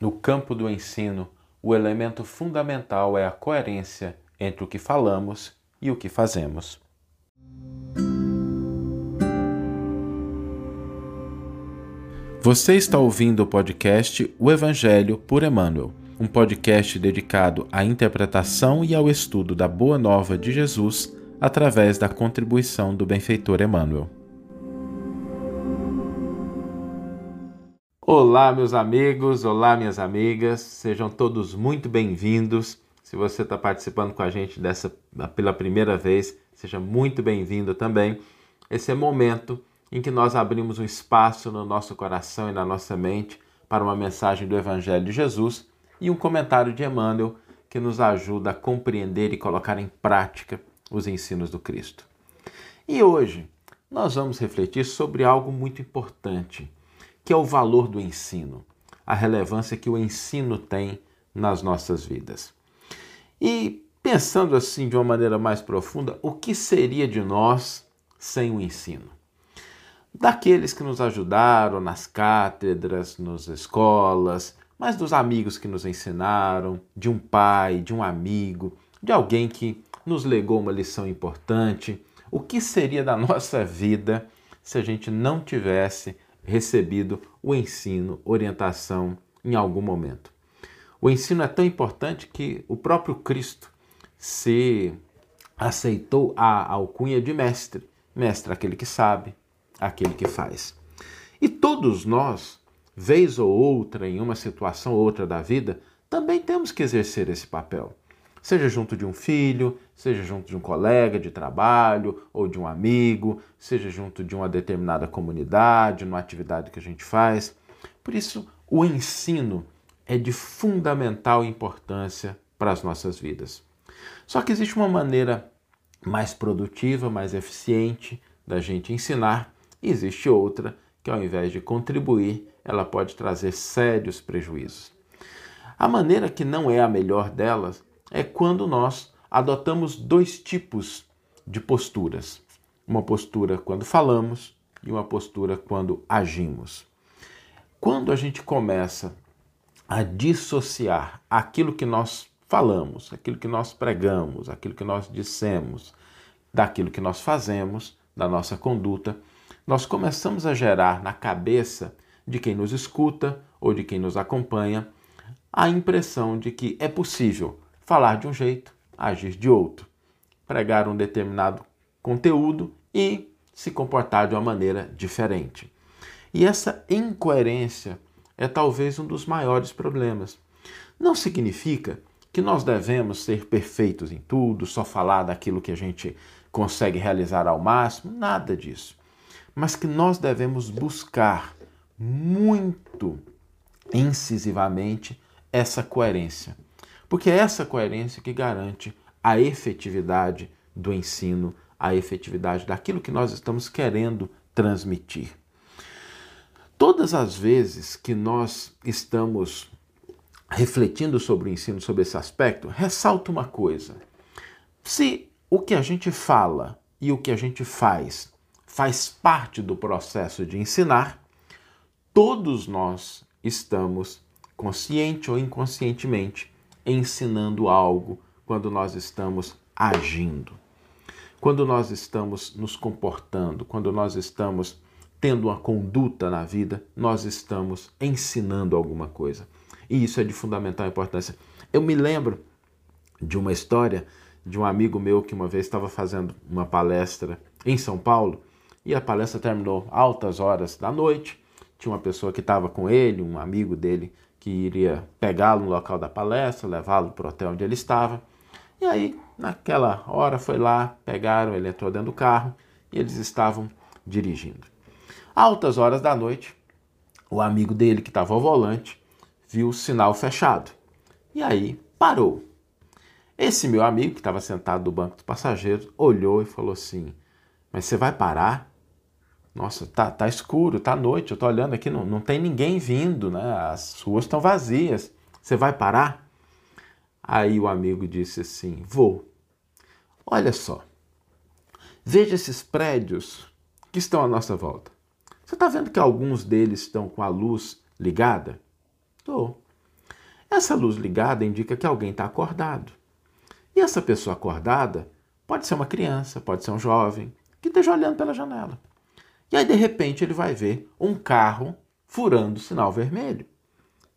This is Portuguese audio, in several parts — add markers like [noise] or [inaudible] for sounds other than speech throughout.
No campo do ensino, o elemento fundamental é a coerência entre o que falamos e o que fazemos. Você está ouvindo o podcast O Evangelho por Emmanuel, um podcast dedicado à interpretação e ao estudo da Boa Nova de Jesus através da contribuição do benfeitor Emmanuel. Olá, meus amigos, olá, minhas amigas, sejam todos muito bem-vindos. Se você está participando com a gente dessa pela primeira vez, seja muito bem-vindo também. Esse é o momento em que nós abrimos um espaço no nosso coração e na nossa mente para uma mensagem do Evangelho de Jesus e um comentário de Emmanuel que nos ajuda a compreender e colocar em prática os ensinos do Cristo. E hoje nós vamos refletir sobre algo muito importante, que é o valor do ensino, a relevância que o ensino tem nas nossas vidas. E pensando assim de uma maneira mais profunda, o que seria de nós sem o ensino? Daqueles que nos ajudaram nas cátedras, nas escolas, mas dos amigos que nos ensinaram, de um pai, de um amigo, de alguém que nos legou uma lição importante. O que seria da [laughs] nossa vida se a gente não tivesse recebido o ensino, orientação em algum momento? O ensino é tão importante que o próprio Cristo se aceitou a alcunha de mestre. Mestre, aquele que sabe, aquele que faz. E todos nós, vez ou outra, em uma situação ou outra da vida, também temos que exercer esse papel seja junto de um filho, seja junto de um colega de trabalho ou de um amigo, seja junto de uma determinada comunidade, numa atividade que a gente faz. Por isso, o ensino é de fundamental importância para as nossas vidas. Só que existe uma maneira mais produtiva, mais eficiente da gente ensinar, e existe outra que, ao invés de contribuir, ela pode trazer sérios prejuízos. A maneira que não é a melhor delas é quando nós adotamos dois tipos de posturas: uma postura quando falamos e uma postura quando agimos. Quando a gente começa a dissociar aquilo que nós falamos, aquilo que nós pregamos, aquilo que nós dissemos, daquilo que nós fazemos, da nossa conduta, nós começamos a gerar na cabeça de quem nos escuta ou de quem nos acompanha a impressão de que é possível falar de um jeito, agir de outro, pregar um determinado conteúdo e se comportar de uma maneira diferente. E essa incoerência é talvez um dos maiores problemas. Não significa que nós devemos ser perfeitos em tudo, só falar daquilo que a gente consegue realizar ao máximo, nada disso. Mas que nós devemos buscar muito incisivamente essa coerência porque é essa coerência que garante a efetividade do ensino, a efetividade daquilo que nós estamos querendo transmitir. Todas as vezes que nós estamos refletindo sobre o ensino, sobre esse aspecto, ressalta uma coisa. Se o que a gente fala e o que a gente faz faz parte do processo de ensinar, todos nós estamos, consciente ou inconscientemente, ensinando algo quando nós estamos agindo. Quando nós estamos nos comportando, quando nós estamos tendo uma conduta na vida, nós estamos ensinando alguma coisa. E isso é de fundamental importância. Eu me lembro de uma história de um amigo meu que uma vez estava fazendo uma palestra em São Paulo e a palestra terminou altas horas da noite. Tinha uma pessoa que estava com ele, um amigo dele que iria pegá-lo no local da palestra, levá-lo para o hotel onde ele estava. E aí, naquela hora, foi lá, pegaram, ele entrou dentro do carro e eles estavam dirigindo. Altas horas da noite, o amigo dele, que estava ao volante, viu o sinal fechado. E aí parou. Esse meu amigo, que estava sentado no banco dos passageiros, olhou e falou assim: Mas você vai parar? Nossa, tá, tá escuro, tá noite, eu tô olhando aqui, não, não tem ninguém vindo, né? As ruas estão vazias. Você vai parar? Aí o amigo disse assim: Vou. Olha só, veja esses prédios que estão à nossa volta. Você está vendo que alguns deles estão com a luz ligada? Estou. Essa luz ligada indica que alguém está acordado. E essa pessoa acordada pode ser uma criança, pode ser um jovem, que esteja olhando pela janela. E aí, de repente, ele vai ver um carro furando o sinal vermelho.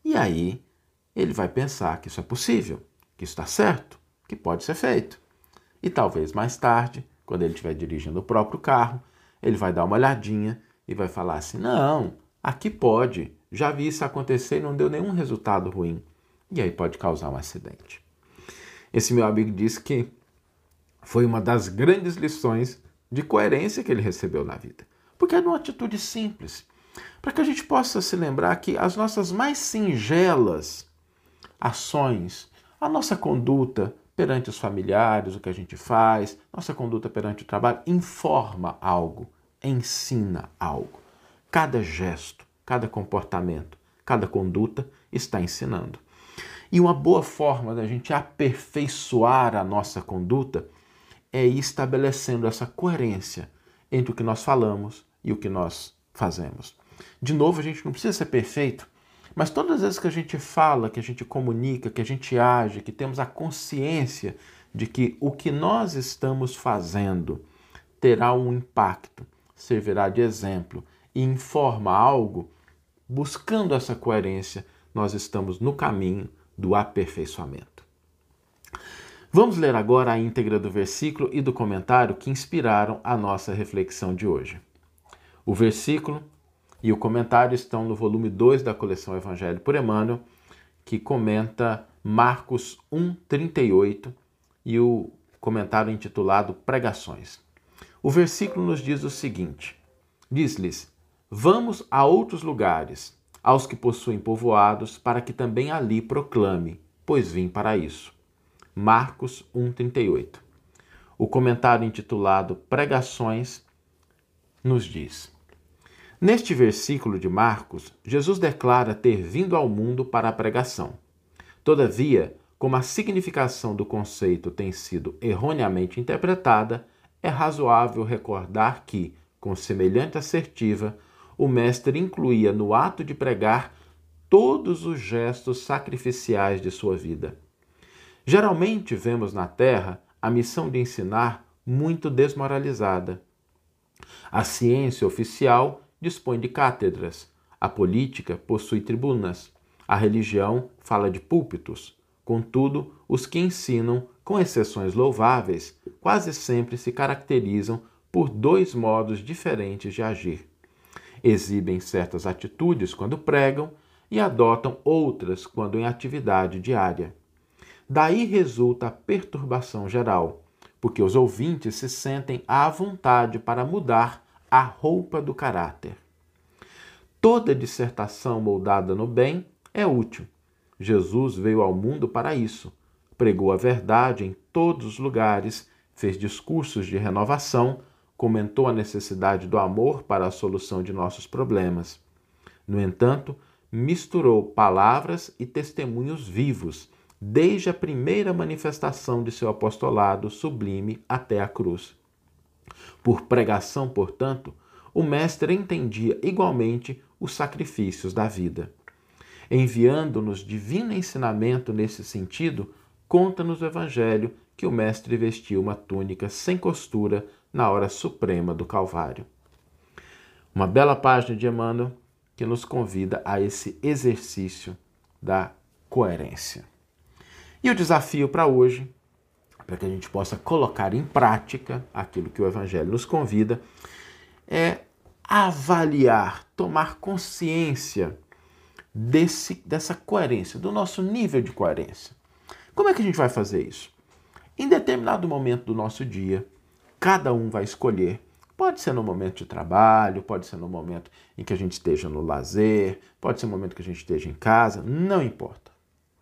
E aí, ele vai pensar que isso é possível, que isso está certo, que pode ser feito. E talvez mais tarde, quando ele estiver dirigindo o próprio carro, ele vai dar uma olhadinha e vai falar assim: não, aqui pode, já vi isso acontecer e não deu nenhum resultado ruim. E aí pode causar um acidente. Esse meu amigo disse que foi uma das grandes lições de coerência que ele recebeu na vida. Porque é uma atitude simples. Para que a gente possa se lembrar que as nossas mais singelas ações, a nossa conduta perante os familiares, o que a gente faz, nossa conduta perante o trabalho, informa algo, ensina algo. Cada gesto, cada comportamento, cada conduta está ensinando. E uma boa forma da gente aperfeiçoar a nossa conduta é ir estabelecendo essa coerência entre o que nós falamos e o que nós fazemos. De novo, a gente não precisa ser perfeito, mas todas as vezes que a gente fala, que a gente comunica, que a gente age, que temos a consciência de que o que nós estamos fazendo terá um impacto, servirá de exemplo e informa algo, buscando essa coerência, nós estamos no caminho do aperfeiçoamento. Vamos ler agora a íntegra do versículo e do comentário que inspiraram a nossa reflexão de hoje. O versículo e o comentário estão no volume 2 da coleção Evangelho por Emmanuel, que comenta Marcos 1:38 e o comentário intitulado Pregações. O versículo nos diz o seguinte: Diz-lhes: Vamos a outros lugares, aos que possuem povoados, para que também ali proclame, pois vim para isso. Marcos 1:38. O comentário intitulado Pregações nos diz: Neste versículo de Marcos, Jesus declara ter vindo ao mundo para a pregação. Todavia, como a significação do conceito tem sido erroneamente interpretada, é razoável recordar que, com semelhante assertiva, o Mestre incluía no ato de pregar todos os gestos sacrificiais de sua vida. Geralmente vemos na Terra a missão de ensinar muito desmoralizada. A ciência oficial dispõe de cátedras, a política possui tribunas, a religião fala de púlpitos. Contudo, os que ensinam, com exceções louváveis, quase sempre se caracterizam por dois modos diferentes de agir. Exibem certas atitudes quando pregam e adotam outras quando em atividade diária. Daí resulta a perturbação geral, porque os ouvintes se sentem à vontade para mudar a roupa do caráter. Toda dissertação moldada no bem é útil. Jesus veio ao mundo para isso. Pregou a verdade em todos os lugares, fez discursos de renovação, comentou a necessidade do amor para a solução de nossos problemas. No entanto, misturou palavras e testemunhos vivos, desde a primeira manifestação de seu apostolado sublime até a cruz. Por pregação, portanto, o Mestre entendia igualmente os sacrifícios da vida. Enviando-nos divino ensinamento nesse sentido, conta-nos o Evangelho que o Mestre vestiu uma túnica sem costura na hora suprema do Calvário. Uma bela página de Emmanuel que nos convida a esse exercício da coerência. E o desafio para hoje para que a gente possa colocar em prática aquilo que o Evangelho nos convida, é avaliar, tomar consciência desse, dessa coerência, do nosso nível de coerência. Como é que a gente vai fazer isso? Em determinado momento do nosso dia, cada um vai escolher. Pode ser no momento de trabalho, pode ser no momento em que a gente esteja no lazer, pode ser no momento que a gente esteja em casa, não importa.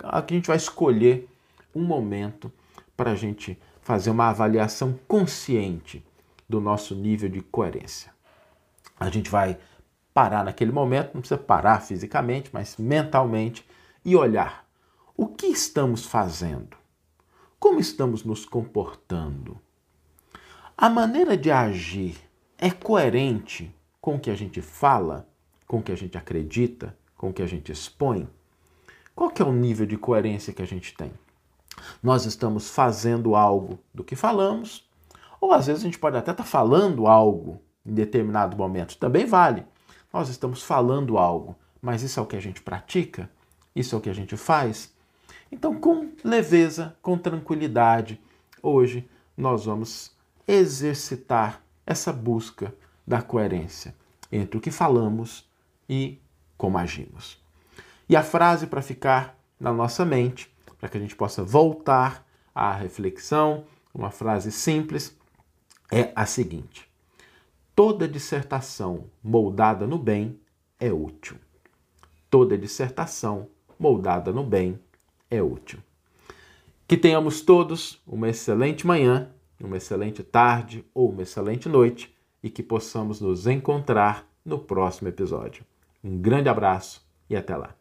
Aqui a gente vai escolher um momento para a gente fazer uma avaliação consciente do nosso nível de coerência. A gente vai parar naquele momento, não precisa parar fisicamente, mas mentalmente e olhar o que estamos fazendo, como estamos nos comportando. A maneira de agir é coerente com o que a gente fala, com o que a gente acredita, com o que a gente expõe? Qual que é o nível de coerência que a gente tem? Nós estamos fazendo algo do que falamos, ou às vezes a gente pode até estar tá falando algo em determinado momento, também vale. Nós estamos falando algo, mas isso é o que a gente pratica? Isso é o que a gente faz? Então, com leveza, com tranquilidade, hoje nós vamos exercitar essa busca da coerência entre o que falamos e como agimos. E a frase para ficar na nossa mente, para que a gente possa voltar à reflexão, uma frase simples, é a seguinte: Toda dissertação moldada no bem é útil. Toda dissertação moldada no bem é útil. Que tenhamos todos uma excelente manhã, uma excelente tarde ou uma excelente noite e que possamos nos encontrar no próximo episódio. Um grande abraço e até lá.